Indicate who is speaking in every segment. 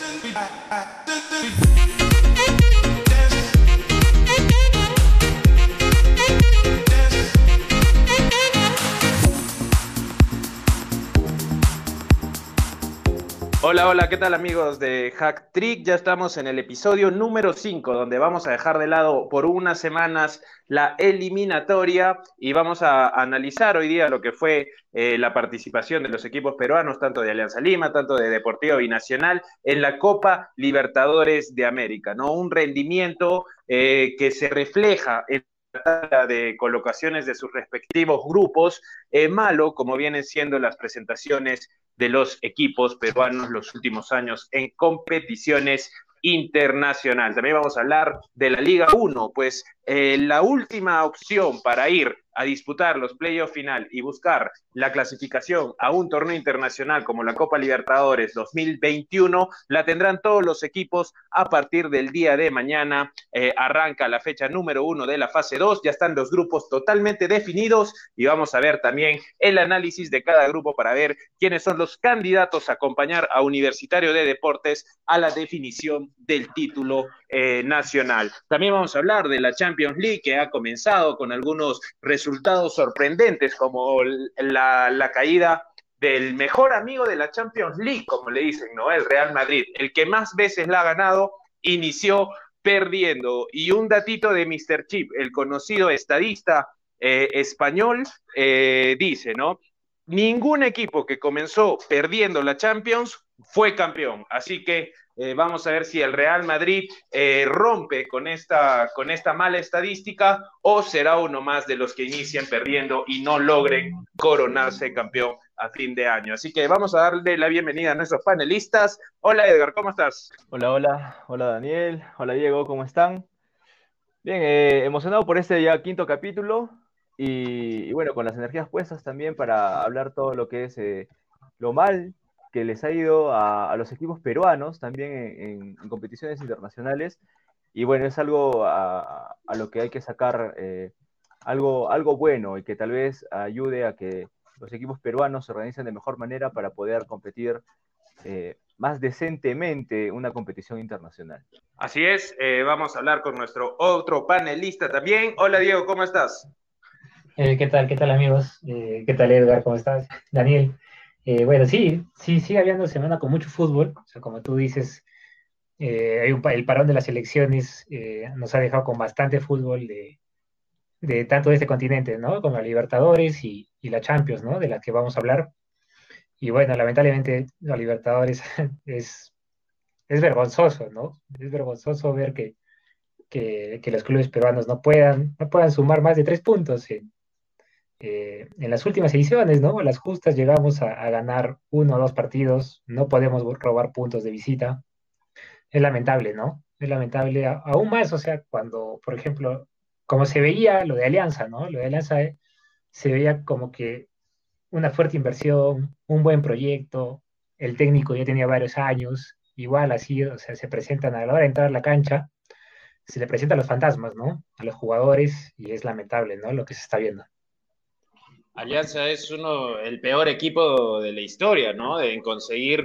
Speaker 1: I, I, Hola, hola, ¿qué tal amigos de Hack Trick? Ya estamos en el episodio número 5, donde vamos a dejar de lado por unas semanas la eliminatoria y vamos a analizar hoy día lo que fue eh, la participación de los equipos peruanos, tanto de Alianza Lima, tanto de Deportivo Binacional, en la Copa Libertadores de América, ¿no? Un rendimiento eh, que se refleja en de colocaciones de sus respectivos grupos, eh, malo como vienen siendo las presentaciones de los equipos peruanos los últimos años en competiciones internacionales. También vamos a hablar de la Liga 1, pues eh, la última opción para ir a disputar los playoffs final y buscar la clasificación a un torneo internacional como la Copa Libertadores 2021, la tendrán todos los equipos a partir del día de mañana. Eh, arranca la fecha número uno de la fase 2, ya están los grupos totalmente definidos y vamos a ver también el análisis de cada grupo para ver quiénes son los candidatos a acompañar a Universitario de Deportes a la definición del título eh, nacional. También vamos a hablar de la Champions League que ha comenzado con algunos resultados sorprendentes como la, caída del mejor amigo de la Champions League, como le dicen, ¿no? El Real Madrid, el que más veces la ha ganado, inició perdiendo. Y un datito de Mr. Chip, el conocido estadista eh, español, eh, dice, ¿no? Ningún equipo que comenzó perdiendo la Champions fue campeón. Así que eh, vamos a ver si el Real Madrid eh, rompe con esta, con esta mala estadística o será uno más de los que inician perdiendo y no logren coronarse campeón a fin de año. Así que vamos a darle la bienvenida a nuestros panelistas. Hola Edgar, ¿cómo estás?
Speaker 2: Hola, hola, hola Daniel, hola Diego, ¿cómo están? Bien, eh, emocionado por este ya quinto capítulo y, bueno, con las energías puestas también para hablar todo lo que es lo mal que les ha ido a, los equipos peruanos también en, competiciones internacionales. Y bueno, es algo a, lo que hay que sacar eh, algo, algo bueno y que tal vez ayude a que los equipos peruanos se organicen de mejor manera para poder competir eh, más decentemente una competición internacional.
Speaker 1: Así es, eh, vamos a hablar con nuestro otro panelista también. Hola Diego, ¿cómo estás?
Speaker 3: ¿Qué tal? ¿Qué tal amigos? ¿Qué tal Edgar? ¿Cómo estás? Daniel. Eh, bueno, sí, sí, sigue habiendo semana con mucho fútbol. Como tú dices, eh, el parón de las elecciones eh, nos ha dejado con bastante fútbol de, tanto de este continente, ¿no? Con la Libertadores y, la Champions, ¿no? De la que vamos a hablar. Y bueno, lamentablemente la Libertadores es, es vergonzoso, ¿no? Es vergonzoso ver que, que, que, los clubes peruanos no puedan, no puedan sumar más de tres puntos en, eh, en las últimas ediciones, ¿no? Las justas llegamos a, ganar uno o dos partidos, no podemos robar puntos de visita. Es lamentable, ¿no? Es lamentable aún más, o sea, cuando, por ejemplo, como se veía lo de Alianza, ¿no? Lo de Alianza eh, se veía como que una fuerte inversión, un buen proyecto, el técnico ya tenía varios años, igual así, o sea, se presentan a la hora de entrar a la cancha, se le presentan los fantasmas, ¿no? A los jugadores y es lamentable, ¿no? Lo que se está viendo.
Speaker 1: Alianza es uno, el peor equipo de la historia, ¿no? En conseguir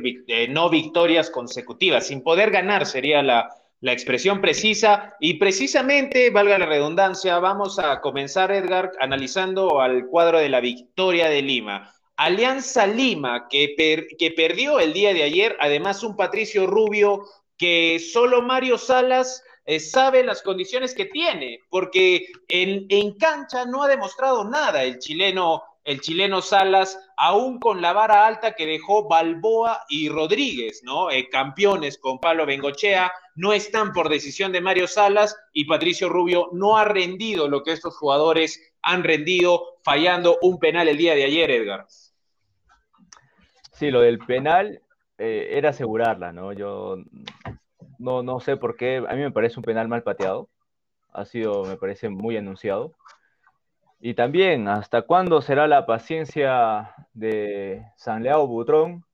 Speaker 1: no victorias consecutivas, sin poder ganar sería la, la expresión precisa. Y precisamente, valga la redundancia, vamos a comenzar, Edgar, analizando al cuadro de la victoria de Lima. Alianza Lima, que, que perdió el día de ayer, además un Patricio Rubio que solo Mario Salas eh, sabe las condiciones que tiene, porque en, en, cancha no ha demostrado nada el chileno, el chileno Salas, aún con la vara alta que dejó Balboa y Rodríguez, ¿no? Eh, campeones con Pablo Bengochea, no están por decisión de Mario Salas y Patricio Rubio no ha rendido lo que estos jugadores han rendido, fallando un penal el día de ayer, Edgar.
Speaker 2: Sí, lo del penal eh, era asegurarla, ¿no? Yo no, no sé por qué. A mí me parece un penal mal pateado. Ha sido, me parece, muy anunciado. Y también, ¿hasta cuándo será la paciencia de San Leao Butrón,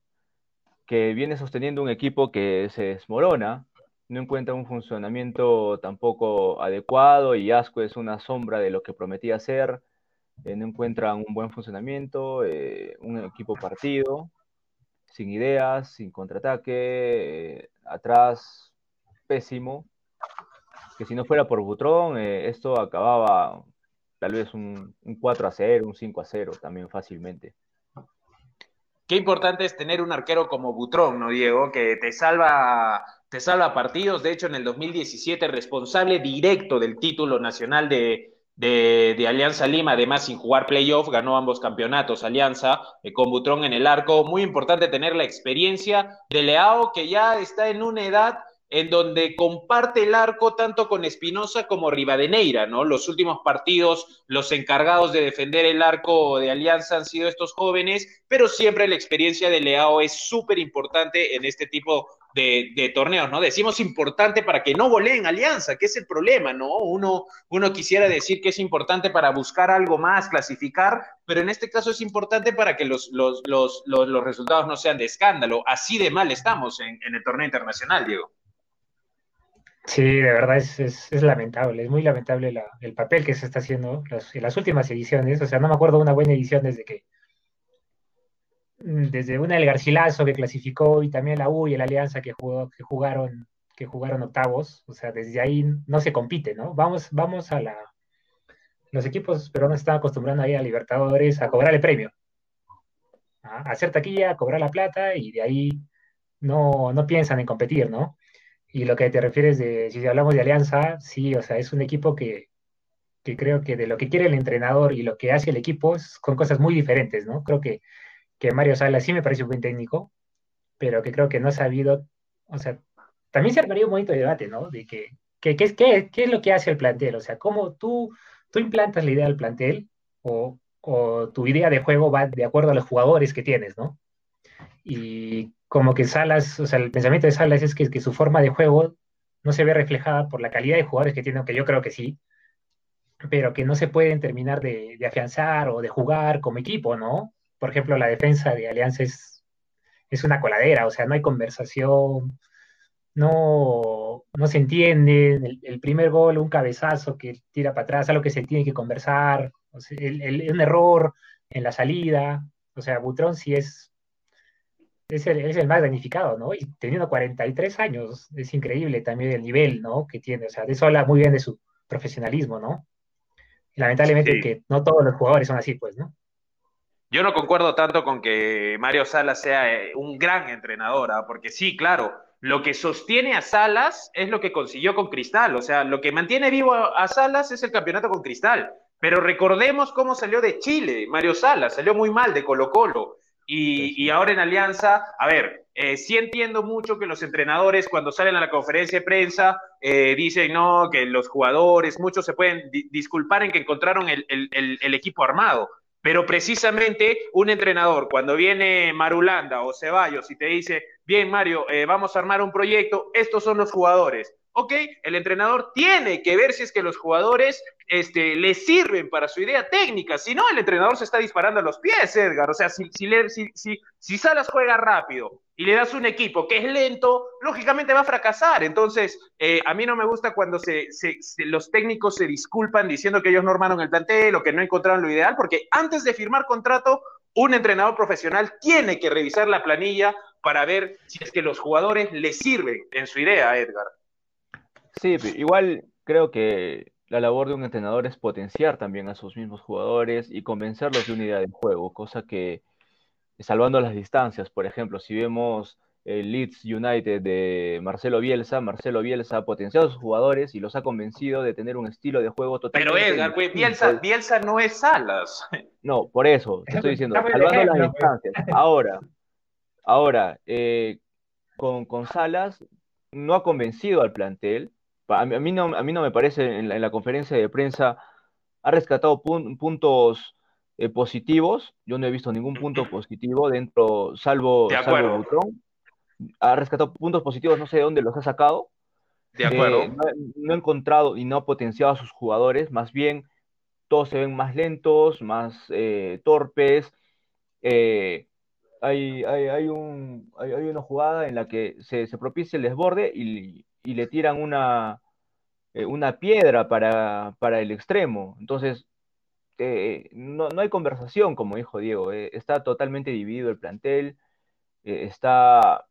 Speaker 2: que viene sosteniendo un equipo que se desmorona, no encuentra un funcionamiento tampoco adecuado y Asco es una sombra de lo que prometía ser, eh, no encuentra un buen funcionamiento, eh, un equipo partido, sin ideas, sin contraataque, eh, atrás pésimo, que si no fuera por Butrón, eh, esto acababa tal vez un, 4 a 0, un 5 a 0 también fácilmente.
Speaker 1: Qué importante es tener un arquero como Butrón, ¿no, Diego? Que te salva, te salva partidos. De hecho, en el 2017, responsable directo del título nacional de, de, Alianza Lima, además sin jugar playoff, ganó ambos campeonatos Alianza eh, con Butrón en el arco. Muy importante tener la experiencia de Leao, que ya está en una edad en donde comparte el arco tanto con Espinosa como Rivadeneira, ¿no? Los últimos partidos, los encargados de defender el arco de Alianza han sido estos jóvenes, pero siempre la experiencia de Leao es súper importante en este tipo de, torneos, ¿no? Decimos importante para que no voleen Alianza, que es el problema, ¿no? Uno, uno quisiera decir que es importante para buscar algo más, clasificar, pero en este caso es importante para que los, los, los, los resultados no sean de escándalo. Así de mal estamos en, en el torneo internacional, Diego.
Speaker 3: Sí, de verdad es, es, lamentable, es muy lamentable el papel que se está haciendo en las últimas ediciones. O sea, no me acuerdo una buena edición desde que, mm, desde una del Garcilaso que clasificó y también la U y la Alianza que, jugó, que, jugaron, que jugaron octavos. O sea, desde ahí no se compite, ¿no? Vamos, vamos a la... Los equipos peruanos están acostumbrando ahí a Libertadores a cobrar el premio. A hacer taquilla, a cobrar la plata y de ahí no, no piensan en competir, ¿no? Y lo que te refieres de, si hablamos de Alianza, sí, o sea, es un equipo que, que creo que de lo que quiere el entrenador y lo que hace el equipo son cosas muy diferentes, ¿no? Creo que, que Mario Sala sí me parece un buen técnico, pero que creo que no ha sabido, o sea, también se armaría un bonito debate, ¿no? De que, que, que, ¿qué es lo que hace el plantel? O sea, ¿cómo tú, tú implantas la idea del plantel o, o tu idea de juego va de acuerdo a los jugadores que tienes, ¿no? Y como que Salas, o sea, el pensamiento de Salas es que, su forma de juego no se ve reflejada por la calidad de jugadores que tiene, aunque yo creo que sí, pero que no se pueden terminar de, afianzar o de jugar como equipo, ¿no? Por ejemplo, la defensa de Alianza es, es una coladera, o sea, no hay conversación, no, no se entiende, el, primer gol, un cabezazo que tira para atrás, algo que se tiene que conversar, o sea, un error en la salida, o sea, Butrón sí es es el, más danificado, ¿no? Y teniendo 43 años, es increíble también el nivel, ¿no? Que tiene, o sea, de eso habla muy bien de su profesionalismo, ¿no? lamentablemente que no todos los jugadores son así, pues, ¿no?
Speaker 1: Yo no concuerdo tanto con que Mario Salas sea eh, un gran entrenador, ¿ah? porque sí, claro, lo que sostiene a Salas es lo que consiguió con Cristal, o sea, lo que mantiene vivo a Salas es el campeonato con Cristal. Pero recordemos cómo salió de Chile, Mario Salas, salió muy mal de Colo Colo. Y, ahora en Alianza, a ver, eh, sí entiendo mucho que los entrenadores cuando salen a la conferencia de prensa eh, dicen, no, que los jugadores, muchos se pueden disculpar en que encontraron el, equipo armado, pero precisamente un entrenador, cuando viene Marulanda o Ceballos y te dice, bien Mario, eh, vamos a armar un proyecto, estos son los jugadores, ok, el entrenador tiene que ver si es que los jugadores este, le sirven para su idea técnica, si no, el entrenador se está disparando a los pies, Edgar, o sea, si, si, si, Salas juega rápido y le das un equipo que es lento, lógicamente va a fracasar, entonces eh, a mí no me gusta cuando se, los técnicos se disculpan diciendo que ellos no armaron el plantel o que no encontraron lo ideal, porque antes de firmar contrato, un entrenador profesional tiene que revisar la planilla para ver si es que los jugadores le sirven en su idea, Edgar.
Speaker 2: Sí, igual creo que la labor de un entrenador es potenciar también a sus mismos jugadores y convencerlos de una idea de juego, cosa que, salvando las distancias, por ejemplo, si vemos el Leeds United de Marcelo Bielsa, Marcelo Bielsa ha potenciado a sus jugadores y los ha convencido de tener un estilo de juego totalmente
Speaker 1: Pero Edgar, Bielsa, Bielsa no es Salas.
Speaker 2: No, por eso, te estoy diciendo, salvando las distancias. Ahora, ahora, eh, con, con Salas no ha convencido al plantel, a mí, no, a mí no me parece en la, conferencia de prensa, ha rescatado puntos eh, positivos, yo no he visto ningún punto positivo dentro, salvo, salvo Ha rescatado puntos positivos, no sé de dónde los ha sacado.
Speaker 1: De acuerdo.
Speaker 2: Eh, no, ha encontrado y no ha potenciado a sus jugadores, más bien todos se ven más lentos, más eh, torpes. hay, hay, hay, un, hay, una jugada en la que se, se propicia el desborde y, y le tiran una, eh, una piedra para, el extremo. Entonces, eh, no, hay conversación, como dijo Diego, eh, está totalmente dividido el plantel, está,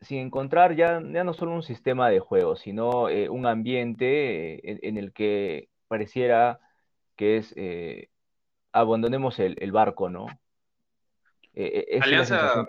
Speaker 2: sin encontrar ya, ya no solo un sistema de juego, sino un ambiente en, el que pareciera que es abandonemos el, barco, ¿no?
Speaker 1: Alianza,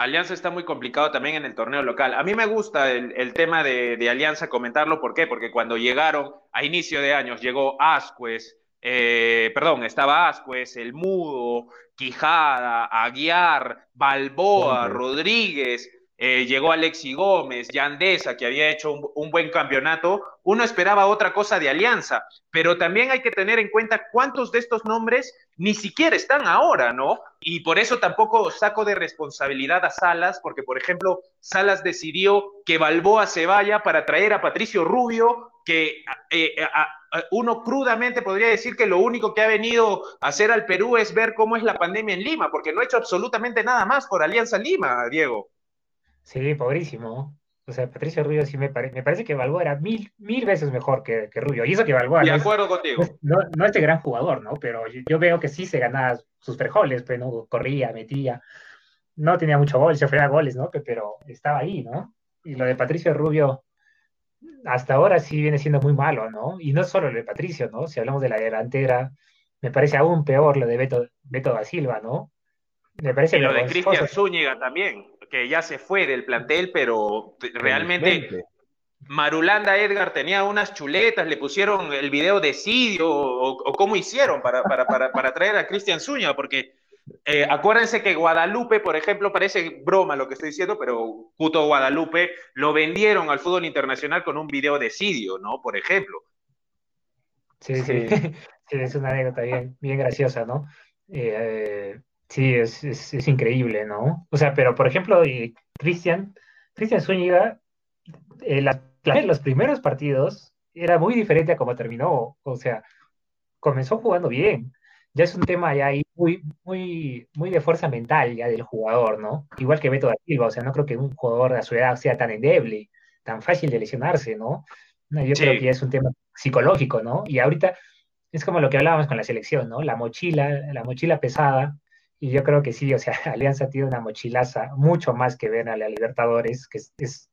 Speaker 1: Alianza está muy complicado también en el torneo local. A mí me gusta el, tema de, de, Alianza comentarlo, ¿por qué? Porque cuando llegaron a inicio de años, llegó Ascuez, eh, perdón, estaba Ascuez, El Mudo, Quijada, Aguiar, Balboa, Rodríguez, eh, llegó Alexi Gómez, Yandesa, que había hecho un, buen campeonato, uno esperaba otra cosa de Alianza, pero también hay que tener en cuenta cuántos de estos nombres ni siquiera están ahora, ¿no? Y por eso tampoco saco de responsabilidad a Salas, porque por ejemplo, Salas decidió que Balboa se vaya para traer a Patricio Rubio, que eh, uno crudamente podría decir que lo único que ha venido a hacer al Perú es ver cómo es la pandemia en Lima, porque no ha hecho absolutamente nada más por Alianza Lima, Diego.
Speaker 3: Sí, pobrísimo. O sea, Patricio Rubio sí me, parece, me parece que Balboa era mil, mil veces mejor que, Rubio. Y eso que Balboa.
Speaker 1: De acuerdo contigo.
Speaker 3: No, no, este gran jugador, ¿no? Pero yo, veo que sí se ganaba sus frijoles, pero pues, ¿no? corría, metía. No tenía mucho gol, se ofrecía goles, ¿no? Pero estaba ahí, ¿no? Y lo de Patricio Rubio, hasta ahora sí viene siendo muy malo, ¿no? Y no solo lo de Patricio, ¿no? Si hablamos de la delantera, me parece aún peor lo de Beto, Beto da Silva, ¿no?
Speaker 1: Me parece y lo de Cristian Zúñiga también que ya se fue del plantel, pero realmente Marulanda Edgar tenía unas chuletas, le pusieron el video de Sidio o, cómo hicieron para, para, traer a Cristian Zúñiga, porque eh, acuérdense que Guadalupe, por ejemplo, parece broma lo que estoy diciendo, pero puto Guadalupe lo vendieron al fútbol internacional con un video de Sidio, ¿no? Por ejemplo.
Speaker 3: Sí, sí, sí, es una anécdota bien, bien graciosa, ¿no? Eh, Sí, es, es, increíble, ¿no? O sea, pero por ejemplo, Cristian, Cristian Zúñiga, eh, los primeros partidos era muy diferente a cómo terminó. O sea, comenzó jugando bien. Ya es un tema ya ahí muy, muy, muy de fuerza mental ya del jugador, ¿no? Igual que Beto da Silva, o sea, no creo que un jugador de su edad sea tan endeble, tan fácil de lesionarse, ¿no? yo creo que ya es un tema psicológico, ¿no? Y ahorita es como lo que hablábamos con la selección, ¿no? La mochila, la mochila pesada y yo creo que sí, o sea, Alianza tiene una mochilaza mucho más que ver a la Libertadores, que es,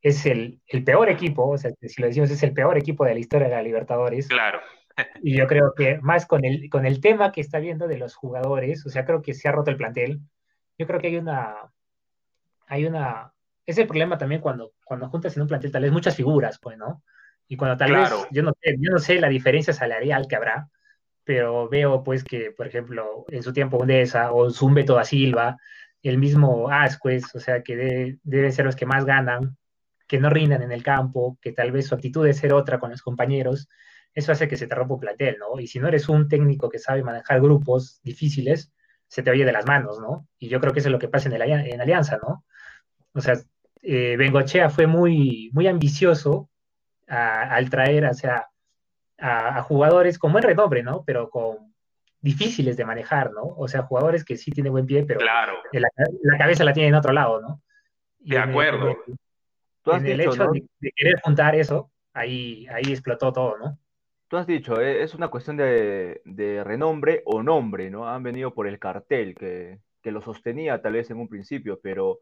Speaker 3: es, el, peor equipo, o sea, si lo decimos, es el peor equipo de la historia de la Libertadores.
Speaker 1: Claro.
Speaker 3: Y yo creo que más con el, con el tema que está viendo de los jugadores, o sea, creo que se ha roto el plantel. Yo creo que hay una, hay una, es el problema también cuando, cuando juntas en un plantel tal vez muchas figuras, pues, ¿no? Y cuando tal vez, yo no, sé, yo no sé la diferencia salarial que habrá, pero veo pues que, por ejemplo, en su tiempo Undesa o Zumbeto da Silva, el mismo Asquez, o sea, que deben ser los que más ganan, que no rindan en el campo, que tal vez su actitud debe ser otra con los compañeros, eso hace que se te rompa un plantel, ¿no? Y si no eres un técnico que sabe manejar grupos difíciles, se te oye de las manos, ¿no? Y yo creo que eso es lo que pasa en, el, en Alianza, ¿no? O sea, eh, Bengochea fue muy, muy ambicioso al traer, o sea, a, jugadores con buen renombre, ¿no? Pero con difíciles de manejar, ¿no? O sea, jugadores que sí tienen buen pie, pero
Speaker 1: claro.
Speaker 3: la, cabeza la tiene en otro lado, ¿no?
Speaker 1: de acuerdo.
Speaker 3: En el, hecho de, querer juntar eso, ahí, ahí explotó todo, ¿no?
Speaker 2: Tú has dicho, eh, es una cuestión de, renombre o nombre, ¿no? Han venido por el cartel que, lo sostenía tal vez en un principio, pero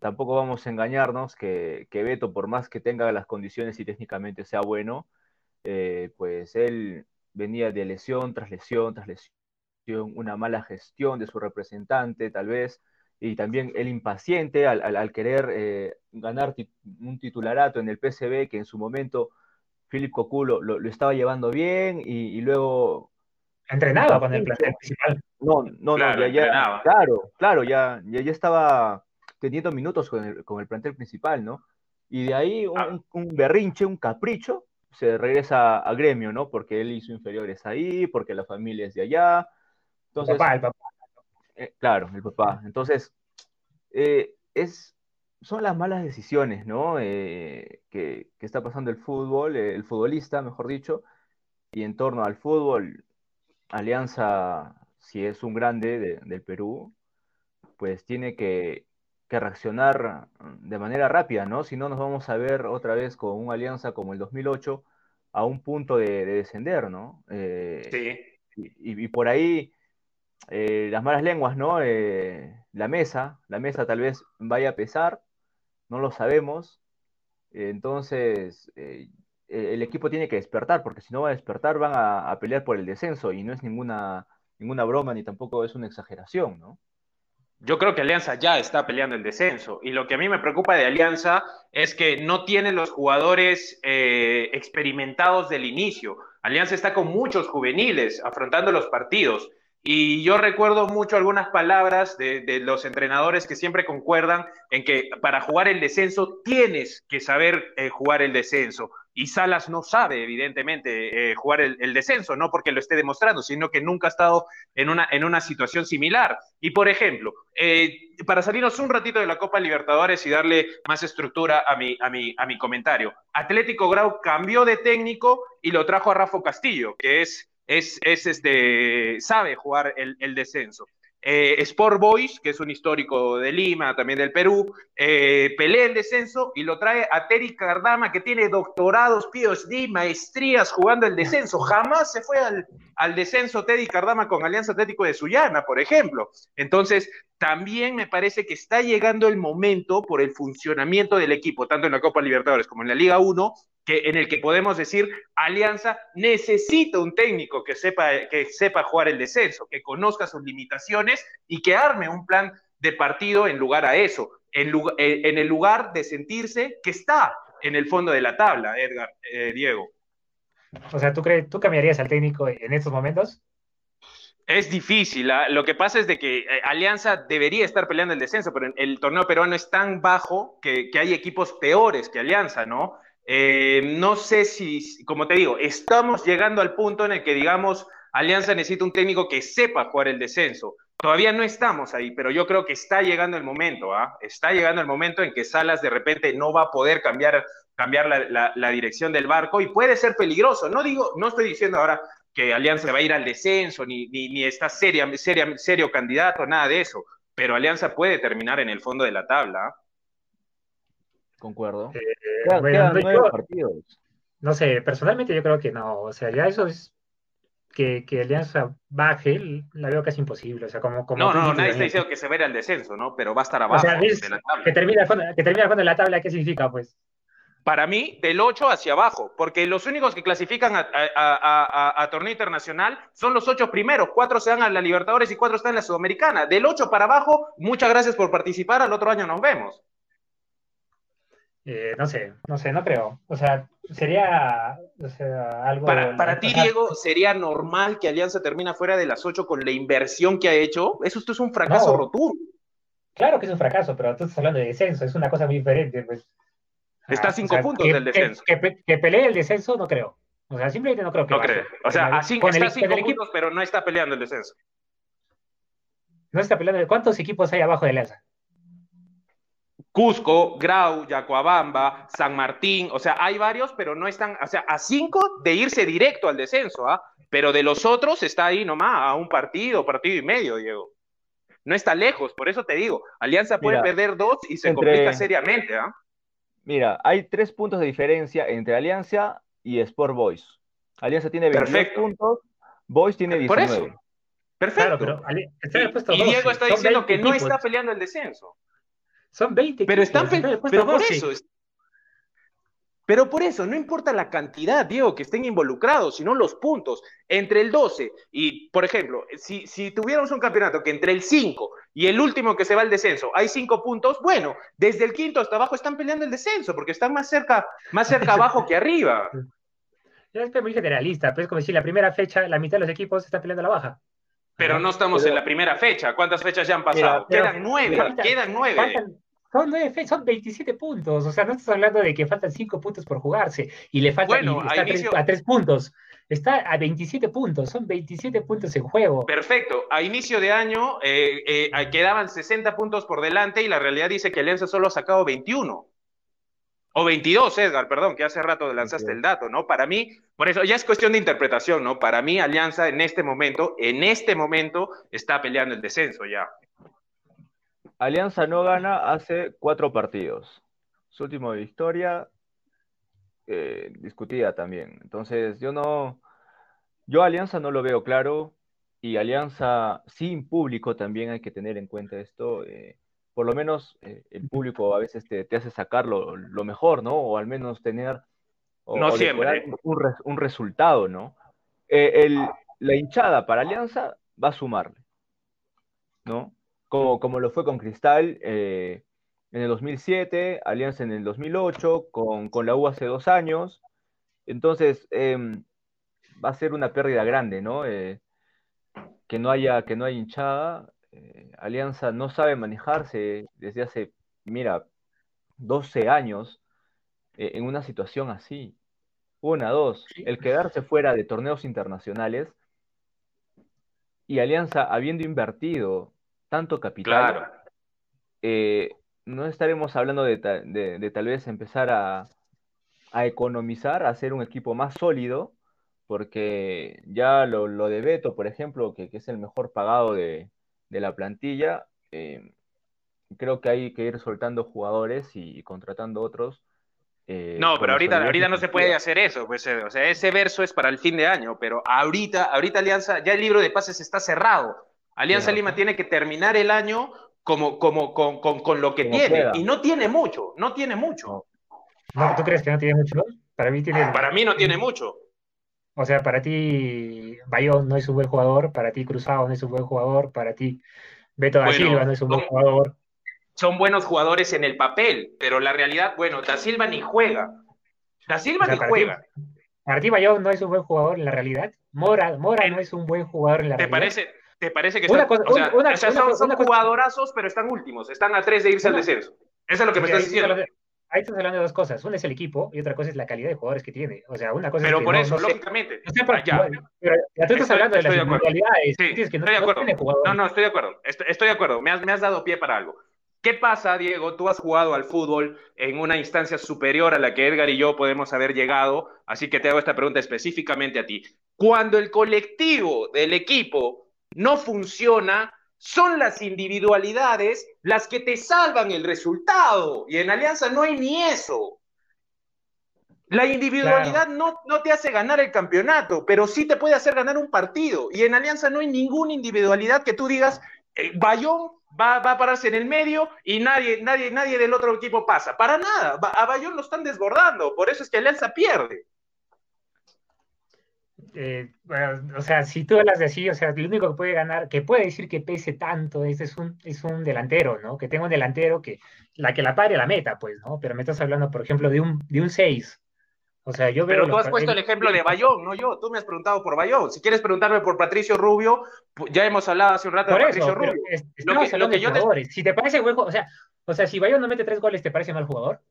Speaker 2: tampoco vamos a engañarnos que, que Beto, por más que tenga las condiciones y técnicamente sea bueno, eh, pues él venía de lesión tras lesión tras lesión, una mala gestión de su representante tal vez, y también el impaciente al, querer eh, ganar un titularato en el PCB que en su momento Philip Coculo lo, estaba llevando bien y, luego...
Speaker 3: Entrenaba con el plantel principal.
Speaker 2: No, no, claro, no, ya, claro, claro, ya, ya, estaba teniendo minutos con el, con el plantel principal, ¿no? Y de ahí un, un berrinche, un capricho, se regresa a gremio, ¿no? Porque él hizo inferiores ahí, porque la familia es de allá. Entonces,
Speaker 3: el papá, el papá.
Speaker 2: Eh, claro, el papá. Entonces, eh, es, son las malas decisiones, ¿no? Eh, que, está pasando el fútbol, el futbolista, mejor dicho, y en torno al fútbol, Alianza, si es un grande del Perú, pues tiene que, que reaccionar de manera rápida, ¿no? Si no, nos vamos a ver otra vez con una alianza como el 2008 a un punto de, descender, ¿no?
Speaker 1: Eh, sí.
Speaker 2: Y, por ahí eh, las malas lenguas, ¿no? la mesa, la mesa tal vez vaya a pesar, no lo sabemos. entonces, el equipo tiene que despertar, porque si no va a despertar van a, a, pelear por el descenso y no es ninguna, ninguna broma ni tampoco es una exageración, ¿no?
Speaker 1: Yo creo que Alianza ya está peleando el descenso y lo que a mí me preocupa de Alianza es que no tiene los jugadores eh, experimentados del inicio. Alianza está con muchos juveniles afrontando los partidos y yo recuerdo mucho algunas palabras de, los entrenadores que siempre concuerdan en que para jugar el descenso tienes que saber eh, jugar el descenso y Salas no sabe, evidentemente, eh, jugar el, descenso, no porque lo esté demostrando, sino que nunca ha estado en una, en una situación similar. Y, por ejemplo, eh, para salirnos un ratito de la Copa Libertadores y darle más estructura a mi, a mi, a mi comentario, Atlético Grau cambió de técnico y lo trajo a Rafa Castillo, que es, es, es este, sabe jugar el, el descenso. Eh, Sport Boys, que es un histórico de Lima, también del Perú, eh, pelea el descenso y lo trae a Terry Cardama, que tiene doctorados, PhD, maestrías jugando el descenso. Jamás se fue al, al descenso Teddy Cardama con Alianza Atlético de Sullana, por ejemplo. Entonces, también me parece que está llegando el momento por el funcionamiento del equipo, tanto en la Copa Libertadores como en la Liga 1, que, en el que podemos decir, Alianza necesita un técnico que sepa, que sepa jugar el descenso, que conozca sus limitaciones y que arme un plan de partido en lugar a eso, en, eh, en el lugar de sentirse que está en el fondo de la tabla, Edgar, eh, Diego.
Speaker 3: O sea, ¿tú, crees, ¿tú cambiarías al técnico en estos momentos?
Speaker 1: Es difícil. ¿ah? Lo que pasa es de que eh, Alianza debería estar peleando el descenso, pero el torneo peruano es tan bajo que, que hay equipos peores que Alianza, ¿no? Eh, no sé si, como te digo, estamos llegando al punto en el que, digamos, Alianza necesita un técnico que sepa jugar el descenso. Todavía no estamos ahí, pero yo creo que está llegando el momento, ¿ah? Está llegando el momento en que Salas de repente no va a poder cambiar, cambiar la, dirección del barco y puede ser peligroso. No digo, no estoy diciendo ahora que Alianza va a ir al descenso, ni, ni, está seria, seria, serio candidato, nada de eso, pero Alianza puede terminar en el fondo de la tabla. ¿ah?
Speaker 2: Concuerdo.
Speaker 3: Eh, partidos. No sé, personalmente yo creo que no. O sea, ya eso es que, que Alianza baje, la veo casi imposible. O sea, como, como
Speaker 1: no, no, nadie está diciendo que se vea el descenso, ¿no? Pero va a estar abajo
Speaker 3: de la tabla. Que termina, que termina en la tabla, ¿qué significa, pues?
Speaker 1: Para mí, del 8 hacia abajo, porque los únicos que clasifican a, a, a, torneo internacional son los ocho primeros. Cuatro se dan a la Libertadores y cuatro están en la Sudamericana. Del 8 para abajo, muchas gracias por participar. Al otro año nos vemos.
Speaker 3: Eh, no sé, no sé, no creo. O sea, sería algo.
Speaker 1: Para, ti, Diego, ¿sería normal que Alianza termina fuera de las ocho con la inversión que ha hecho? Eso esto es un fracaso rotundo.
Speaker 3: Claro que es un fracaso, pero tú estás hablando de descenso, es una cosa muy diferente. Pues.
Speaker 1: Está a cinco puntos del descenso.
Speaker 3: Que, pelee el descenso, no creo. O sea, simplemente no creo que.
Speaker 1: No creo. O sea, así está a cinco puntos, pero no está peleando el descenso.
Speaker 3: No está peleando. ¿Cuántos equipos hay abajo de Alianza?
Speaker 1: Cusco, Grau, Yacuabamba, San Martín, o sea, hay varios, pero no están, o sea, a cinco de irse directo al descenso, ¿ah? Pero de los otros está ahí nomás, a un partido, partido y medio, Diego. No está lejos, por eso te digo, Alianza puede perder dos y se complica seriamente, ¿ah?
Speaker 2: Mira, hay tres puntos de diferencia entre Alianza y Sport Boys. Alianza tiene 22 puntos, Boys tiene 19. Por eso.
Speaker 1: Perfecto. y Diego está diciendo que no está peleando el descenso.
Speaker 3: Son 20.
Speaker 1: Pero están, pero por eso. Pero por eso, no importa la cantidad, Diego, que estén involucrados, sino los puntos. Entre el 12 y, por ejemplo, si, si tuviéramos un campeonato que entre el 5 y el último que se va al descenso hay 5 puntos, bueno, desde el quinto hasta abajo están peleando el descenso, porque están más cerca, más cerca abajo que arriba.
Speaker 3: Ya es muy generalista, pero es como decir, la primera fecha, la mitad de los equipos están peleando la baja.
Speaker 1: Pero no estamos en la primera fecha. ¿Cuántas fechas ya han pasado? quedan nueve, quedan nueve.
Speaker 3: son, nueve son 27 puntos. O sea, no estás hablando de que faltan cinco puntos por jugarse y le faltan a, tres, puntos. Está a 27 puntos, son 27 puntos en juego.
Speaker 1: Perfecto. A inicio de año eh, eh, quedaban 60 puntos por delante y la realidad dice que Alianza solo ha sacado 21. O 22, Edgar, perdón, que hace rato lanzaste el dato, ¿no? Para mí, por eso ya es cuestión de interpretación, ¿no? Para mí, Alianza en este momento, en este momento, está peleando el descenso ya.
Speaker 2: Alianza no gana hace cuatro partidos. Su último victoria eh, discutida también. Entonces, yo no. Yo Alianza no lo veo claro. y Alianza sin público también hay que tener en cuenta esto. Eh, por lo menos eh, el público a veces te, hace sacar lo, mejor, ¿no? O al menos tener
Speaker 1: no siempre.
Speaker 2: Un, resultado, ¿no? Eh, la hinchada para Alianza va a sumarle, ¿no? Como, como lo fue con Cristal en el 2007, Alianza en el 2008, con, con la U hace dos años. Entonces, em, va a ser una pérdida grande, ¿no? que no haya, que no haya hinchada. Eh, Alianza no sabe manejarse desde hace, mira, 12 años eh, en una situación así. Una, dos, el quedarse fuera de torneos internacionales y Alianza habiendo invertido tanto capital, eh, no estaremos hablando de, tal vez empezar a, a, economizar, a hacer un equipo más sólido, porque ya lo, de Beto, por ejemplo, que, es el mejor pagado de, la plantilla, eh, creo que hay que ir soltando jugadores y, contratando otros.
Speaker 1: Eh, no, pero ahorita, ahorita no se puede hacer eso, pues, eh, o sea, ese verso es para el fin de año, pero ahorita, ahorita Alianza, ya el libro de pases está cerrado. Alianza Lima tiene que terminar el año como, como, con, con, lo que tiene, y no tiene mucho, no tiene mucho.
Speaker 3: No, ¿Tú crees que no tiene mucho? Para mí tiene...
Speaker 1: Para mí no tiene mucho.
Speaker 3: O sea, para ti Bayón no es un buen jugador, para ti Cruzado no es un buen jugador, para ti Beto da Silva no es un buen jugador.
Speaker 1: Son buenos jugadores en el papel, pero la realidad, bueno, da Silva ni juega. Da Silva ni juega.
Speaker 3: para ti Bayón no es un buen jugador en la realidad. Mora, Mora no es un buen jugador en la
Speaker 1: ¿te
Speaker 3: realidad.
Speaker 1: Parece, ¿Te parece que son, jugadorazos, pero están últimos, están a tres de irse al descenso? Eso es lo que me estás diciendo.
Speaker 3: Ahí estás hablando de dos cosas. Una es el equipo y otra cosa es la calidad de jugadores que tiene. O sea, una cosa
Speaker 1: pero
Speaker 3: es
Speaker 1: por eso, lógicamente.
Speaker 3: ya. Pero ya tú estás hablando de las individualidades.
Speaker 1: Sí, estoy de acuerdo. No, no, estoy de acuerdo. Estoy, de acuerdo. Me has, me has dado pie para algo. ¿Qué pasa, Diego? Tú has jugado al fútbol en una instancia superior a la que Edgar y yo podemos haber llegado, así que te hago esta pregunta específicamente a ti. Cuando el colectivo del equipo no funciona, son las individualidades las que te salvan el resultado. Y en Alianza no hay ni eso. La individualidad no, no, te hace ganar el campeonato, pero sí te puede hacer ganar un partido. Y en Alianza no hay ninguna individualidad que tú digas, eh, Bayón va, a pararse en el medio y nadie, nadie, nadie del otro equipo pasa. Para nada. A Bayón lo están desbordando. Por eso es que Alianza pierde.
Speaker 3: Eh, o sea, si tú hablas de así, o sea, el único que puede ganar, que puede decir que pese tanto, es, es, un, es un delantero, ¿no? Que tenga un delantero que la que la pare la meta, pues, ¿no? Pero me estás hablando, por ejemplo, de un, de un 6. O sea, yo
Speaker 1: Pero tú has puesto el ejemplo de Bayón, no yo. Tú me has preguntado por Bayón. Si quieres preguntarme por Patricio Rubio, ya hemos hablado hace un rato de Patricio Rubio.
Speaker 3: lo que, yo Si te parece buen o sea, o sea, si Bayón no mete tres goles, ¿te parece mal jugador?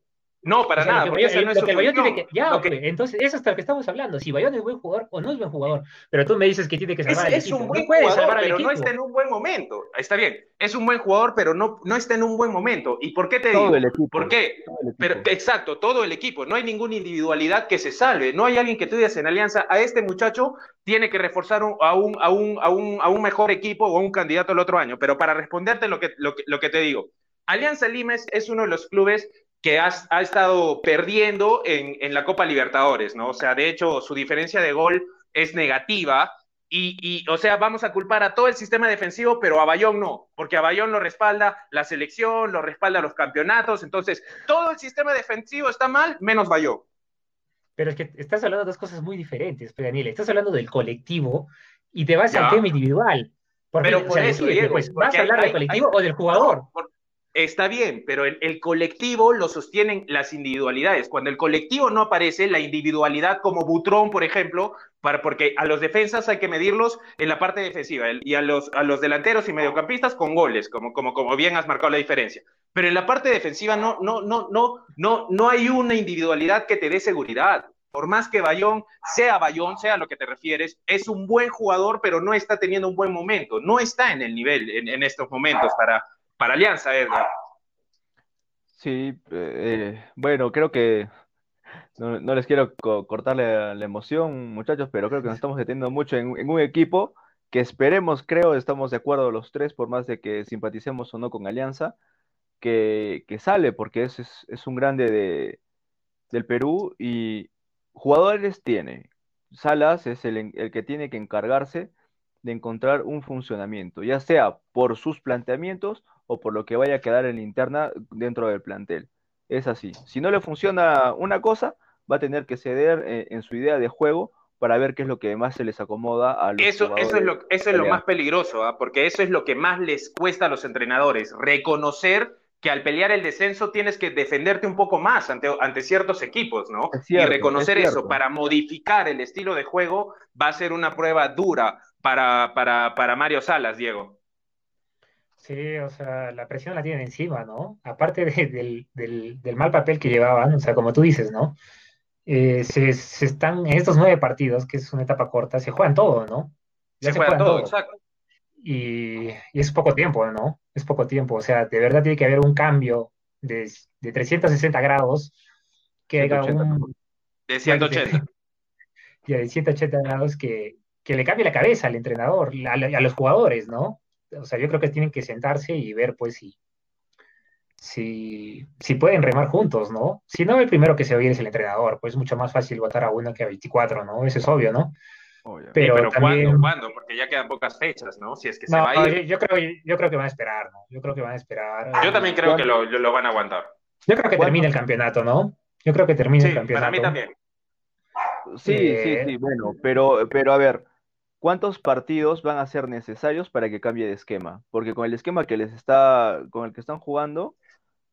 Speaker 1: No, para nada, porque no es
Speaker 3: que, Ya, entonces eso es lo que estamos hablando. Si Bayón es buen jugador o no es buen jugador. Pero tú me dices que tiene que salvar
Speaker 1: es, un buen jugador, pero no está en un buen momento. Está bien, es un buen jugador, pero no, no está en un buen momento. ¿Y por qué te
Speaker 2: todo
Speaker 1: digo?
Speaker 2: El equipo,
Speaker 1: ¿Por qué? Pero, exacto, todo el equipo. No hay ninguna individualidad que se salve. No hay alguien que tú digas en alianza, a este muchacho tiene que reforzar a, un, a, un, a, un, a un mejor equipo o a un candidato el otro año. Pero para responderte lo que, lo que, lo que te digo, Alianza Limes es uno de los clubes que ha, estado perdiendo en, la Copa Libertadores, ¿no? O sea, de hecho, su diferencia de gol es negativa. Y, o sea, vamos a culpar a todo el sistema defensivo, pero a Bayón no, porque a Bayón lo respalda la selección, lo respalda los campeonatos, entonces todo el sistema defensivo está mal, menos Bayón.
Speaker 3: Pero es que estás hablando de dos cosas muy diferentes, pues, Daniel. Estás hablando del colectivo y te vas al tema individual.
Speaker 1: pero por eso,
Speaker 3: pues, ¿vas a hablar del colectivo o del jugador?
Speaker 1: Está bien, pero el, colectivo lo sostienen las individualidades. Cuando el colectivo no aparece, la individualidad como Butrón, por ejemplo, para, porque a los defensas hay que medirlos en la parte defensiva y a los, a los delanteros y mediocampistas con goles, como, como, como bien has marcado la diferencia. Pero en la parte defensiva no, no, no, no, no, no hay una individualidad que te dé seguridad. Por más que Bayón sea Bayón, sea lo que te refieres, es un buen jugador, pero no está teniendo un buen momento. No está en el nivel en estos momentos para, para Alianza, Edgar.
Speaker 2: Sí, eh, bueno, creo que no, les quiero cortarle la, emoción, muchachos, pero creo que nos estamos deteniendo mucho en, un equipo que esperemos, creo, estamos de acuerdo los tres, por más de que simpaticemos o no con Alianza, que, sale, porque es, es, un grande de, del Perú y jugadores tiene. Salas es el, el que tiene que encargarse de encontrar un funcionamiento, ya sea por sus planteamientos o por lo que vaya a quedar en interna dentro del plantel. Es así. Si no le funciona una cosa, va a tener que ceder eh, en su idea de juego para ver qué es lo que más se les acomoda a los
Speaker 1: eso, eso es lo, eso es lo más peligroso, ¿ah? porque eso es lo que más les cuesta a los entrenadores, reconocer que al pelear el descenso tienes que defenderte un poco más ante, ante ciertos equipos, ¿no? y reconocer eso para modificar el estilo de juego va a ser una prueba dura para, para, para Mario Salas, Diego.
Speaker 3: Sí, o sea, la presión la tienen encima, ¿no? Aparte del, del, del, mal papel que llevaban, o sea, como tú dices, ¿no? Eh, se, están, en estos nueve partidos, que es una etapa corta, se juegan todo, ¿no?
Speaker 1: se, juegan, todo, exacto.
Speaker 3: Y, es poco tiempo, ¿no? Es poco tiempo, o sea, de verdad tiene que haber un cambio de, de 360 grados, que haga un...
Speaker 1: De 180.
Speaker 3: De, de 180 grados que, que le cambie la cabeza al entrenador, a, a, los jugadores, ¿no? O sea, yo creo que tienen que sentarse y ver, pues, si, si, si pueden remar juntos, ¿no? Si no, el primero que se oye es el entrenador, pues es mucho más fácil votar a uno que a 24, ¿no? Eso es obvio, ¿no?
Speaker 1: Pero, pero ¿cuándo, ¿cuándo? Porque ya quedan pocas fechas, ¿no? Si es que se va a ir.
Speaker 3: Yo, creo, yo creo que van a esperar, ¿no? Yo creo que van a esperar.
Speaker 1: Yo también creo que lo, lo, van a aguantar.
Speaker 3: Yo creo que termine el campeonato, ¿no? Yo creo que termine el campeonato.
Speaker 1: Para mí también.
Speaker 2: Sí, sí, eh, sí, bueno, pero, pero a ver, ¿cuántos partidos van a ser necesarios para que cambie de esquema? Porque con el esquema que les está, con el que están jugando,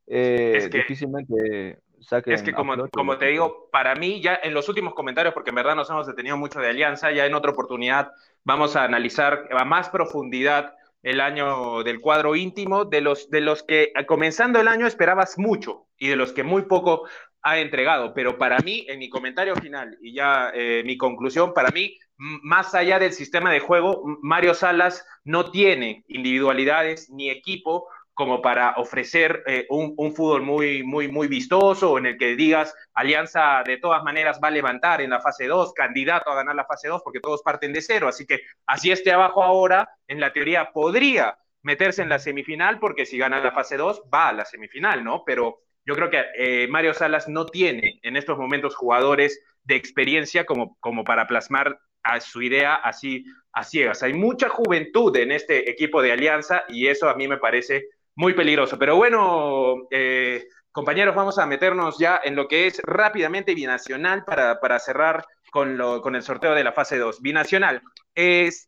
Speaker 2: eh, es que, difícilmente
Speaker 1: Es que como, como te digo, para mí ya en los últimos comentarios, porque en verdad nos hemos detenido mucho de Alianza, ya en otra oportunidad vamos a analizar a más profundidad el año del cuadro íntimo, de los, de los que comenzando el año esperabas mucho y de los que muy poco ha entregado. Pero para mí, en mi comentario final y ya eh, mi conclusión, para mí, más allá del sistema de juego, Mario Salas no tiene individualidades ni equipo como para ofrecer eh, un, fútbol muy, muy, muy vistoso, en el que digas, Alianza de todas maneras va a levantar en la fase 2, candidato a ganar la fase 2, porque todos parten de cero. Así que así esté abajo ahora, en la teoría podría meterse en la semifinal, porque si gana la fase 2, va a la semifinal, ¿no? Pero yo creo que eh, Mario Salas no tiene en estos momentos jugadores de experiencia como, como para plasmar a su idea así a ciegas. Hay mucha juventud en este equipo de Alianza y eso a mí me parece muy peligroso. Pero bueno, eh, compañeros, vamos a meternos ya en lo que es rápidamente binacional para, para cerrar con, lo, con, el sorteo de la fase 2. Binacional.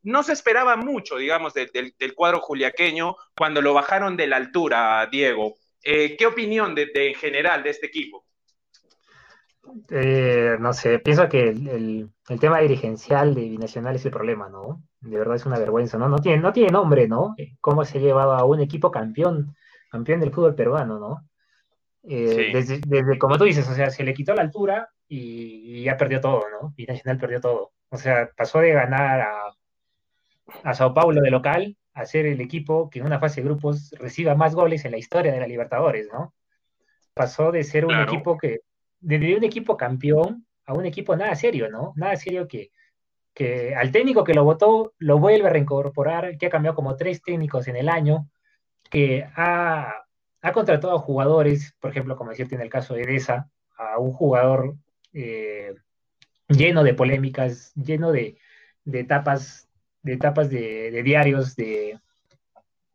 Speaker 1: no se esperaba mucho, digamos, del cuadro juliaqueño cuando lo bajaron de la altura, Diego. Eh, ¿Qué opinión de, en general de este equipo?
Speaker 3: Eh, no sé, pienso que el, el, tema dirigencial de Binacional es el problema, ¿no? De verdad es una vergüenza, ¿no? No tiene, no tiene nombre, ¿no? Cómo se ha llevado a un equipo campeón, campeón del fútbol peruano, ¿no? Eh, desde, desde, como tú dices, o sea, se le quitó la altura y, ya perdió todo, ¿no? Binacional perdió todo. O sea, pasó de ganar a, a Sao Paulo de local a ser el equipo que en una fase de grupos reciba más goles en la historia de la Libertadores, ¿no? Pasó de ser un equipo que desde un equipo campeón a un equipo nada serio, ¿no? Nada serio que, que al técnico que lo votó lo vuelve a reincorporar, que ha cambiado como tres técnicos en el año, que ha, ha contratado a jugadores, por ejemplo, como decirte en el caso de Edesa, a un jugador eh, lleno de polémicas, lleno de, de etapas, de etapas de, diarios, de,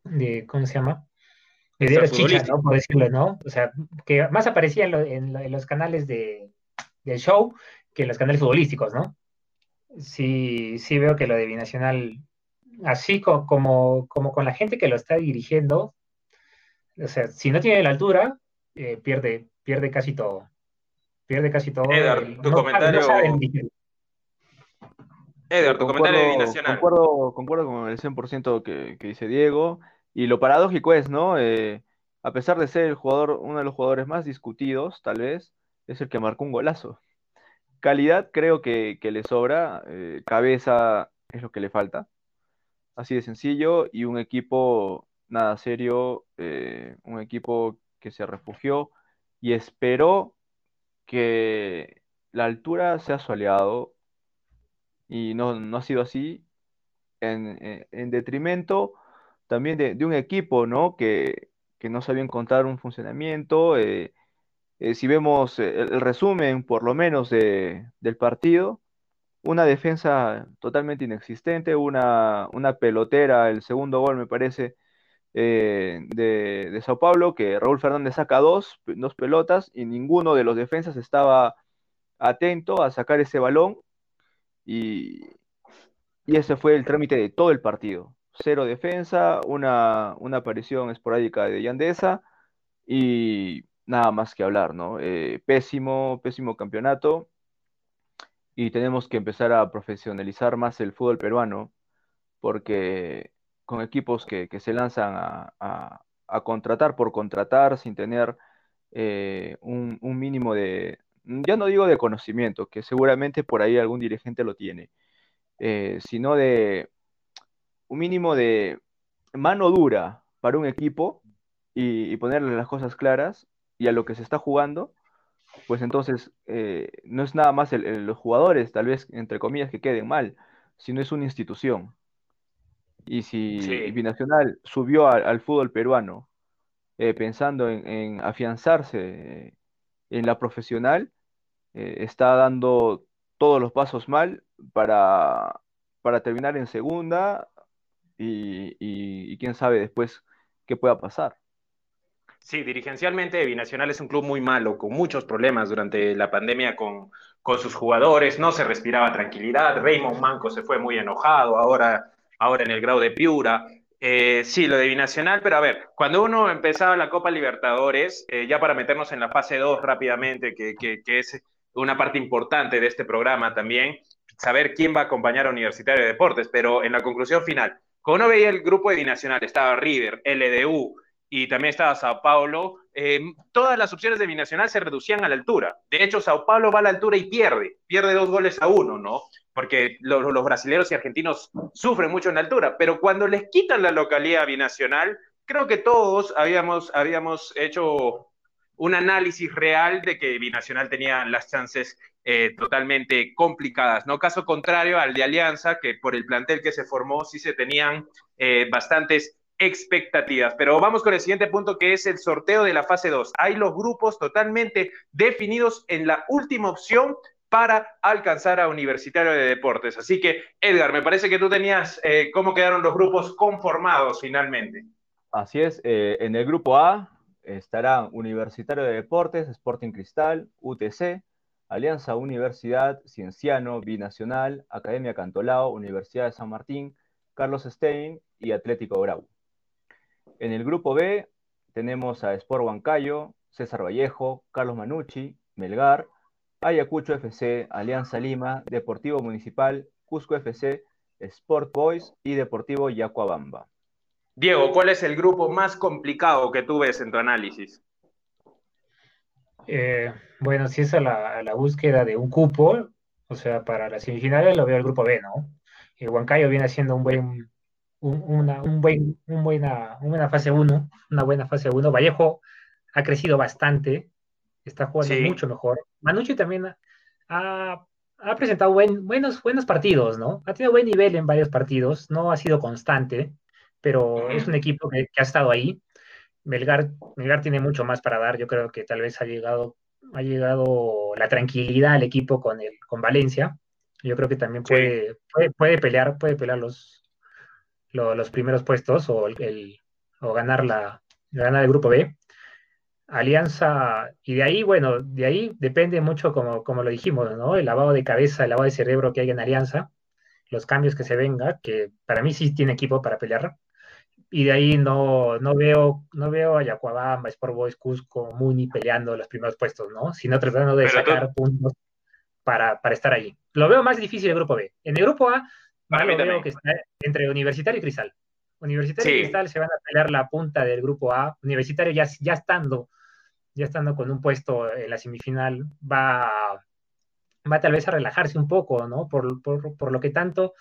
Speaker 3: de, ¿cómo se llama? De chichas, ¿no? Por decirlo, ¿no? O sea, que más aparecía en, los canales de, del show que en los canales futbolísticos, ¿no? Sí, sí veo que lo de Binacional, así como, como, con la gente que lo está dirigiendo, o sea, si no tiene la altura, eh, pierde, pierde casi todo. Pierde casi todo.
Speaker 1: Edgar, tu comentario. Edgar, tu comentario de Binacional.
Speaker 2: Concuerdo, concuerdo con el 100% que, que dice Diego. Y lo paradójico es, ¿no? Eh, a pesar de ser el jugador, uno de los jugadores más discutidos, tal vez, es el que marcó un golazo. Calidad creo que, le sobra, eh, cabeza es lo que le falta. Así de sencillo, y un equipo nada serio, eh, un equipo que se refugió y esperó que la altura sea su aliado, y no, no ha sido así, en, en detrimento también de, un equipo, ¿no? Que, no sabía encontrar un funcionamiento. Eh, eh, si vemos eh, el, resumen, por lo menos, del partido, una defensa totalmente inexistente, una, una pelotera, el segundo gol me parece, de, de, Sao Paulo, que Raúl Fernández saca dos, dos pelotas y ninguno de los defensas estaba atento a sacar ese balón y, y ese fue el trámite de todo el partido. Cero defensa, una, una aparición esporádica de Yandesa y nada más que hablar, ¿no? Eh, pésimo, pésimo campeonato y tenemos que empezar a profesionalizar más el fútbol peruano porque con equipos que, se lanzan a, contratar por contratar sin tener eh, un, mínimo de, ya no digo de conocimiento, que seguramente por ahí algún dirigente lo tiene, eh, sino de un mínimo de mano dura para un equipo y, ponerle las cosas claras y a lo que se está jugando, pues entonces eh, no es nada más los jugadores, tal vez entre comillas, que queden mal, sino es una institución. Y si Binacional subió al fútbol peruano eh, pensando en, afianzarse eh, en la profesional, eh, está dando todos los pasos mal para, para terminar en segunda y, quién sabe después qué pueda pasar.
Speaker 1: Sí, dirigencialmente Binacional es un club muy malo, con muchos problemas durante la pandemia con, con sus jugadores, no se respiraba tranquilidad, Raymond Manco se fue muy enojado, ahora ahora en el grado de Piura. Eh, sí, lo de Binacional, pero a ver, cuando uno empezaba la Copa Libertadores, eh, ya para meternos en la fase 2 rápidamente, que, es una parte importante de este programa también, saber quién va a acompañar a Universitario de Deportes, pero en la conclusión final, cuando uno veía el grupo de Binacional, estaba River, LDU y también estaba Sao Paulo, eh, todas las opciones de Binacional se reducían a la altura. De hecho, Sao Paulo va a la altura y pierde, pierde dos goles a uno, ¿no? porque los, brasileños y argentinos sufren mucho en la altura, pero cuando les quitan la localidad binacional, creo que todos habíamos, habíamos hecho un análisis real de que Binacional tenía las chances eh, totalmente complicadas, ¿no? Caso contrario al de Alianza, que por el plantel que se formó sí se tenían eh, bastantes expectativas. Pero vamos con el siguiente punto que es el sorteo de la fase 2. Hay los grupos totalmente definidos en la última opción para alcanzar a Universitario de Deportes. Así que, Edgar, me parece que tú tenías eh, cómo quedaron los grupos conformados finalmente.
Speaker 2: Así es, en el grupo A estarán Universitario de Deportes, Sporting Cristal, UTC, Alianza Universidad, Cienciano, Binacional, Academia Cantolao, Universidad de San Martín, Carlos Stein y Atlético Grau. En el grupo B tenemos a Sport Huancayo, César Vallejo, Carlos Manucci, Melgar, Ayacucho FC, Alianza Lima, Deportivo Municipal, Cusco FC, Sport Boys y Deportivo Yacuabamba.
Speaker 1: Diego, ¿cuál es el grupo más complicado que tú ves en tu análisis?
Speaker 3: Eh, bueno, si es a la, búsqueda de un cupo, o sea, para las semifinales lo veo el grupo B, ¿no? El Huancayo viene haciendo un buen, una, un buen, buena, una fase 1, una buena fase 1. Vallejo ha crecido bastante, está jugando mucho mejor. Manucci también ha, presentado buenos, buenos partidos, ¿no? Ha tenido buen nivel en varios partidos, no ha sido constante, pero es un equipo que, ha estado ahí. Melgar, Melgar tiene mucho más para dar, yo creo que tal vez ha llegado, ha llegado la tranquilidad al equipo con, el, con Valencia. Yo creo que también puede, puede, pelear, puede pelear los, los, primeros puestos o, el, o ganar, la, ganar el grupo B. Alianza, y de ahí, bueno, de ahí depende mucho, como, como lo dijimos, ¿no? El lavado de cabeza, el lavado de cerebro que hay en Alianza, los cambios que se venga, que para mí sí tiene equipo para pelear. Y de ahí no, no veo, no veo a Yacuabamba, Sport Boys, Cusco, Muni peleando los primeros puestos, ¿no? Sino tratando de sacar puntos para, para, estar ahí. Lo veo más difícil el grupo B. En el grupo A, veo que está entre Universitario y Cristal. Universitario y Cristal se van a pelear la punta del grupo A. Universitario ya, ya estando ya estando con un puesto en la semifinal, va, va tal vez a relajarse un poco, ¿no? Por, por, lo que tanto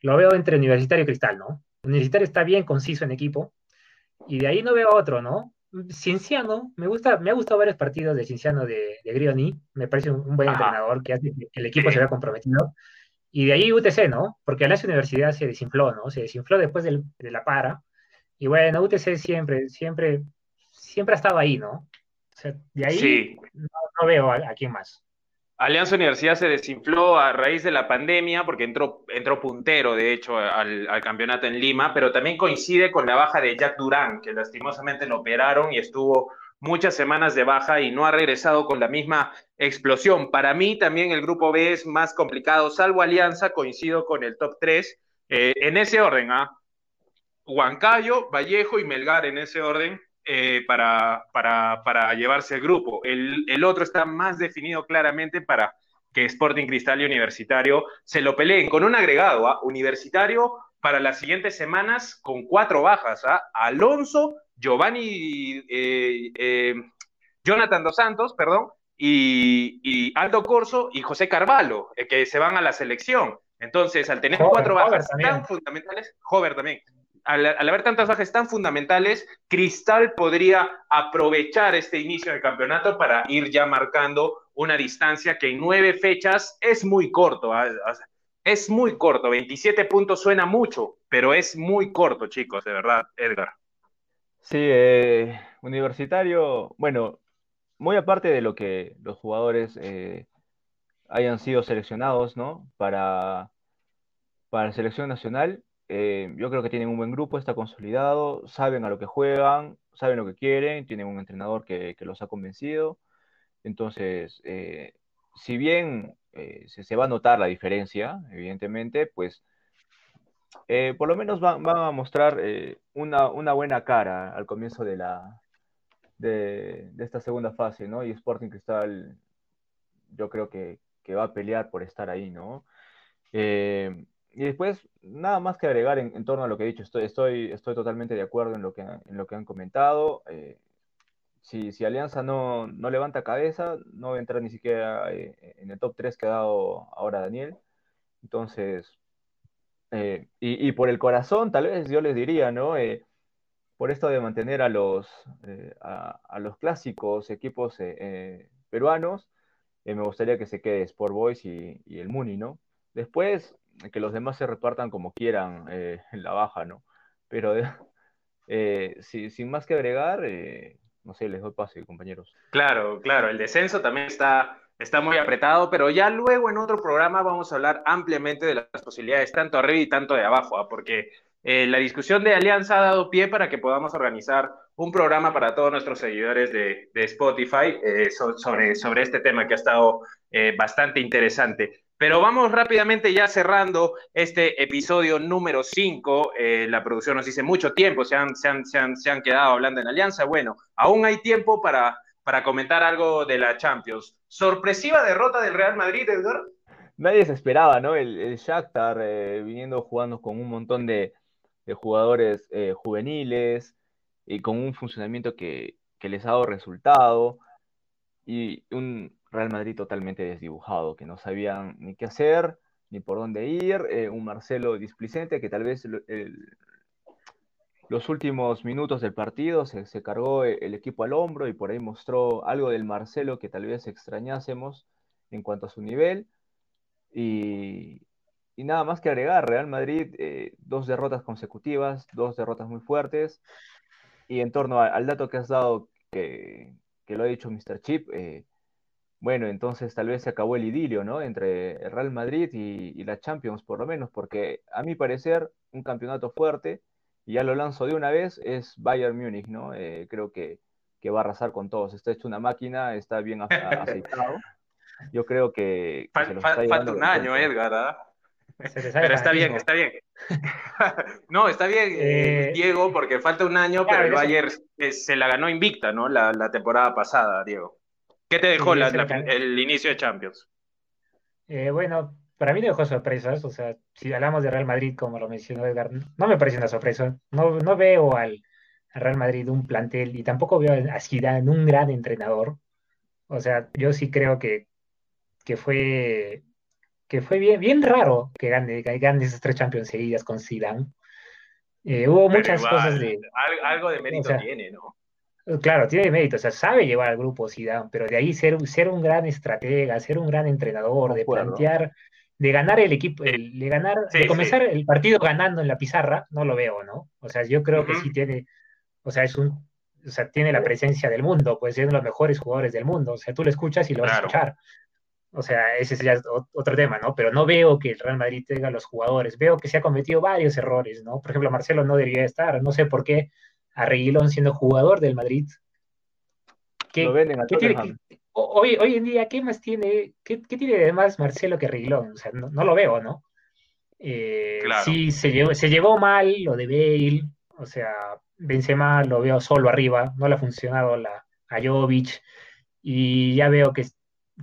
Speaker 3: lo veo entre Universitario y Cristal, ¿no? Universitario está bien conciso en equipo, y de ahí no veo otro, ¿no? Cienciano, me gusta, me ha gustado varios partidos de Cienciano de, de Grioni, me parece un, buen entrenador que hace que el equipo se vea comprometido. Y de ahí UTC, ¿no? Porque la universidad se desinfló, ¿no? Se desinfló después de la para. Y bueno, UTC siempre, siempre, siempre ha estado ahí, ¿no? de ahí no, veo a, quién más.
Speaker 1: Alianza Universidad se desinfló a raíz de la pandemia porque entró, entró puntero, de hecho, al, campeonato en Lima, pero también coincide con la baja de Jack Durán, que lastimosamente lo operaron y estuvo muchas semanas de baja y no ha regresado con la misma explosión. Para mí también el grupo B es más complicado, salvo Alianza, coincido con el top 3. Eh, en ese orden, ¿ah? Huancayo, Vallejo y Melgar en ese orden. Eh, para, para, llevarse el grupo. El, otro está más definido claramente para que Sporting Cristal y Universitario se lo peleen con un agregado, ¿ah? Universitario para las siguientes semanas con cuatro bajas, ¿ah? Alonso, Giovanni, eh, eh, Jonathan Dos Santos, perdón, y, Aldo Corso y José Carvalho, que se van a la selección. Entonces, al tener cuatro bajas tan fundamentales, Hover también, al, haber tantas bajas tan fundamentales, Cristal podría aprovechar este inicio del campeonato para ir ya marcando una distancia que en nueve fechas es muy corto. ¿ah? Es muy corto, 27 puntos suena mucho, pero es muy corto, chicos, de verdad, Edgar.
Speaker 2: Sí, eh, universitario, bueno, muy aparte de lo que los jugadores eh, hayan sido seleccionados, ¿no? Para, para la selección nacional, eh, yo creo que tienen un buen grupo, está consolidado, saben a lo que juegan, saben lo que quieren, tienen un entrenador que, los ha convencido. Entonces, eh, si bien eh, se, va a notar la diferencia, evidentemente, pues por lo menos van, a mostrar una, buena cara al comienzo de, la, de, esta segunda fase, ¿no? Y Sporting Cristal, yo creo que, que va a pelear por estar ahí, ¿no? Y después, nada más que agregar en, torno a lo que he dicho, estoy, estoy, estoy totalmente de acuerdo en lo que, en lo que han comentado. Eh, si, si, Alianza no, no, levanta cabeza, no va a entrar ni siquiera eh, en el top 3 que ha dado ahora Daniel. Entonces, eh, y, y, por el corazón, tal vez yo les diría, ¿no? por esto de mantener a los, a, a, los clásicos equipos peruanos, me gustaría que se quede Sport Boys y, y el Muni, ¿no? Después, que los demás se repartan como quieran eh, la baja, ¿no? Pero eh, sin más que agregar, eh, no sé, les doy pase, compañeros.
Speaker 1: Claro, claro, el descenso también está, está muy apretado, pero ya luego en otro programa vamos a hablar ampliamente de las posibilidades tanto arriba y tanto de abajo, ¿ah? porque la discusión de Alianza ha dado pie para que podamos organizar un programa para todos nuestros seguidores de, Spotify sobre, sobre este tema que ha estado bastante interesante. Pero vamos rápidamente ya cerrando este episodio número 5. Eh, la producción nos dice mucho tiempo, se han, se, han, se, han, quedado hablando en Alianza. Bueno, aún hay tiempo para, para comentar algo de la Champions. ¿Sorpresiva derrota del Real Madrid, Edgar?
Speaker 2: Nadie se esperaba, ¿no? El, el Shakhtar eh, viniendo jugando con un montón de, jugadores eh, juveniles y con un funcionamiento que, que les ha dado resultado y un, Real Madrid totalmente desdibujado, que no sabían ni qué hacer, ni por dónde ir, eh, un Marcelo displicente que tal vez los últimos minutos del partido se, cargó e, el, equipo al hombro y por ahí mostró algo del Marcelo que tal vez extrañásemos en cuanto a su nivel. Y, nada más que agregar, Real Madrid, eh, dos derrotas consecutivas, dos derrotas muy fuertes. Y en torno al dato que has dado, que, lo ha dicho Mr. Chip, eh, bueno, entonces tal vez se acabó el idilio, ¿no? Entre el Real Madrid y, la Champions, por lo menos, porque a mi parecer, un campeonato fuerte, y ya lo lanzo de una vez, es Bayern Múnich, ¿no? Eh, creo que, va a arrasar con todos. Está hecho una máquina, está bien aceitado. Yo creo que.
Speaker 1: falta un año, Edgar, ¿ah? Pero está bien, está bien. no, está bien, eh, Diego, porque falta un año, pero el Bayern se la ganó invicta, ¿no? la temporada pasada, Diego. ¿Qué te dejó el inicio de Champions?
Speaker 3: Eh, bueno, para mí no dejó sorpresas. O sea, si hablamos de Real Madrid, como lo mencionó Edgar, no me parece una sorpresa. No, no veo al, Real Madrid un plantel y tampoco veo a Zidane un gran entrenador. O sea, yo sí creo que, que fue que fue bien, bien raro que gane, que gane esas tres Champions seguidas con Zidane. Eh, hubo muchas cosas de...
Speaker 1: Algo de mérito tiene, ¿no?
Speaker 3: Claro, tiene mérito, o sea, sabe llevar al grupo Zidane, pero de ahí ser, ser un gran estratega, ser un gran entrenador, de plantear, de ganar el equipo, de ganar, de comenzar el partido ganando en la pizarra, no lo veo, ¿no? O sea, yo creo que sí tiene, o sea, es un, o sea, tiene la presencia del mundo, pues es uno de los mejores jugadores del mundo, o sea, tú lo escuchas y lo vas a escuchar. o sea, ese es ya otro tema, ¿no? Pero no veo que el Real Madrid tenga los jugadores, veo que se ha cometido varios errores, ¿no? Por ejemplo, Marcelo no debería estar, no sé por qué a Reguilón siendo jugador del Madrid.
Speaker 2: ¿Qué, Lo venden a ¿qué
Speaker 3: tiene, hoy, hoy en día, ¿qué más tiene, qué, qué tiene de más Marcelo que Reguilón? O sea, no, no lo veo, ¿no? Eh, Sí, se llevó, se llevó mal lo de Bale, o sea, Benzema lo veo solo arriba, no le ha funcionado la, a Jovic, y ya veo que,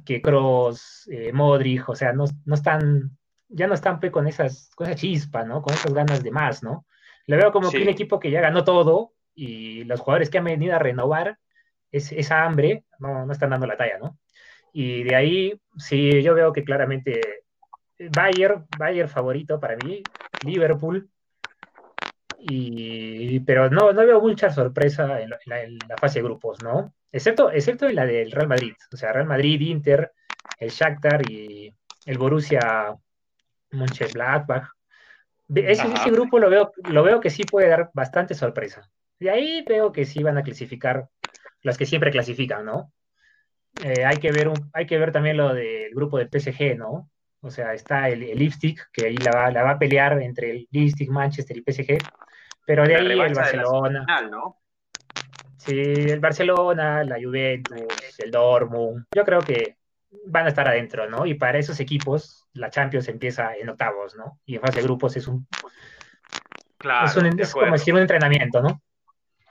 Speaker 3: que Kroos, eh, Modric, o sea, no, no, están, ya no están pues, con, esas, con esa chispa, ¿no? Con esas ganas de más, ¿no? Le veo como que un equipo que ya ganó todo y los jugadores que han venido a renovar es, esa hambre no, no están dando la talla, ¿no? Y de ahí, sí, yo veo que claramente Bayern, Bayern favorito para mí, Liverpool, y, pero no, no veo mucha sorpresa en la, fase de grupos, ¿no? Excepto, excepto en la del Real Madrid, o sea, Real Madrid, Inter, el Shakhtar y el Borussia Mönchengladbach. Ese, ese grupo lo veo, lo veo que sí puede dar bastante sorpresa. De ahí veo que sí van a clasificar los que siempre clasifican, ¿no? Eh, hay, que ver hay que ver también lo del grupo del PSG, ¿no? O sea, está el, el Lipstick, que ahí la va, la va a pelear entre el Lipstick, Manchester y PSG. Pero de ahí el Barcelona. ¿no? Sí, el Barcelona, la Juventus, el Dortmund. Yo creo que van a estar adentro, ¿no? Y para esos equipos, la Champions empieza en octavos, ¿no? Y en fase de grupos es un. Claro. Es, un, es como decir un entrenamiento, ¿no?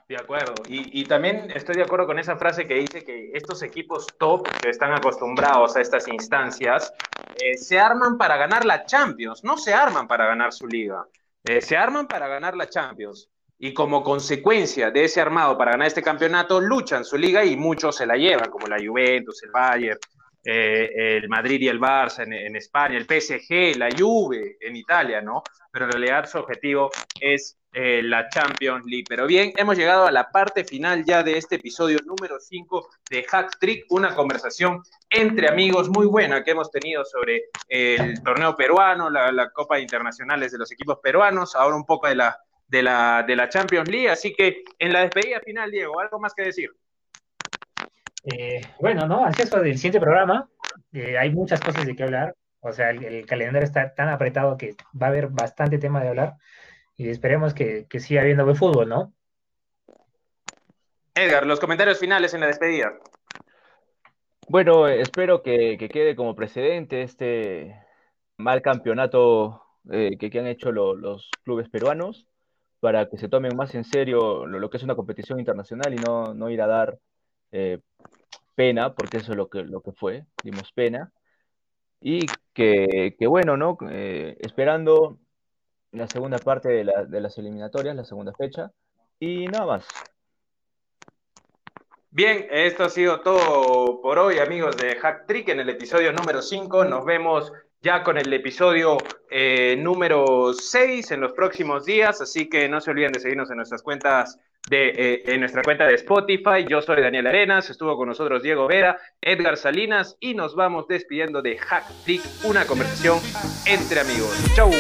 Speaker 1: De acuerdo. Y, también estoy de acuerdo con esa frase que dice que estos equipos top que están acostumbrados a estas instancias eh, se arman para ganar la Champions, no se arman para ganar su liga. Eh, se arman para ganar la Champions y como consecuencia de ese armado para ganar este campeonato, luchan su liga y muchos se la llevan, como la Juventus, el Bayern, eh, el Madrid y el Barça en, España, el PSG, la Juve en Italia, ¿no? Pero en realidad su objetivo es eh, la Champions League. Pero bien, hemos llegado a la parte final ya de este episodio número 5 de Hack Trick, una conversación entre amigos muy buena que hemos tenido sobre el torneo peruano, la, Copa Internacionales de los equipos peruanos, ahora un poco de la, de, la, de la Champions League. Así que en la despedida final, Diego, ¿algo más que decir?
Speaker 3: Eh, bueno, ¿no? eso del siguiente programa. Eh, hay muchas cosas de qué hablar. O sea, el, calendario está tan apretado que va a haber bastante tema de hablar. Y esperemos que, que siga habiendo buen fútbol, ¿no?
Speaker 1: Edgar, los comentarios finales en la despedida.
Speaker 2: Bueno, espero que, quede como precedente este mal campeonato eh, que, han hecho los clubes peruanos para que se tomen más en serio lo, que es una competición internacional y no, no ir a dar eh, pena, porque eso es lo que, lo que fue, dimos pena. Y que, bueno, ¿no? Eh, esperando la segunda parte de, de las eliminatorias, la segunda fecha, y nada más.
Speaker 1: Bien, esto ha sido todo por hoy, amigos de Hack Trick, en el episodio número 5. Nos vemos ya con el episodio eh, número 6 en los próximos días, así que no se olviden de seguirnos en nuestras cuentas de, eh, en nuestra cuenta de Spotify. Yo soy Daniel Arenas, estuvo con nosotros Diego Vera, Edgar Salinas y nos vamos despidiendo de Hack Trick, una conversación entre amigos. Chau.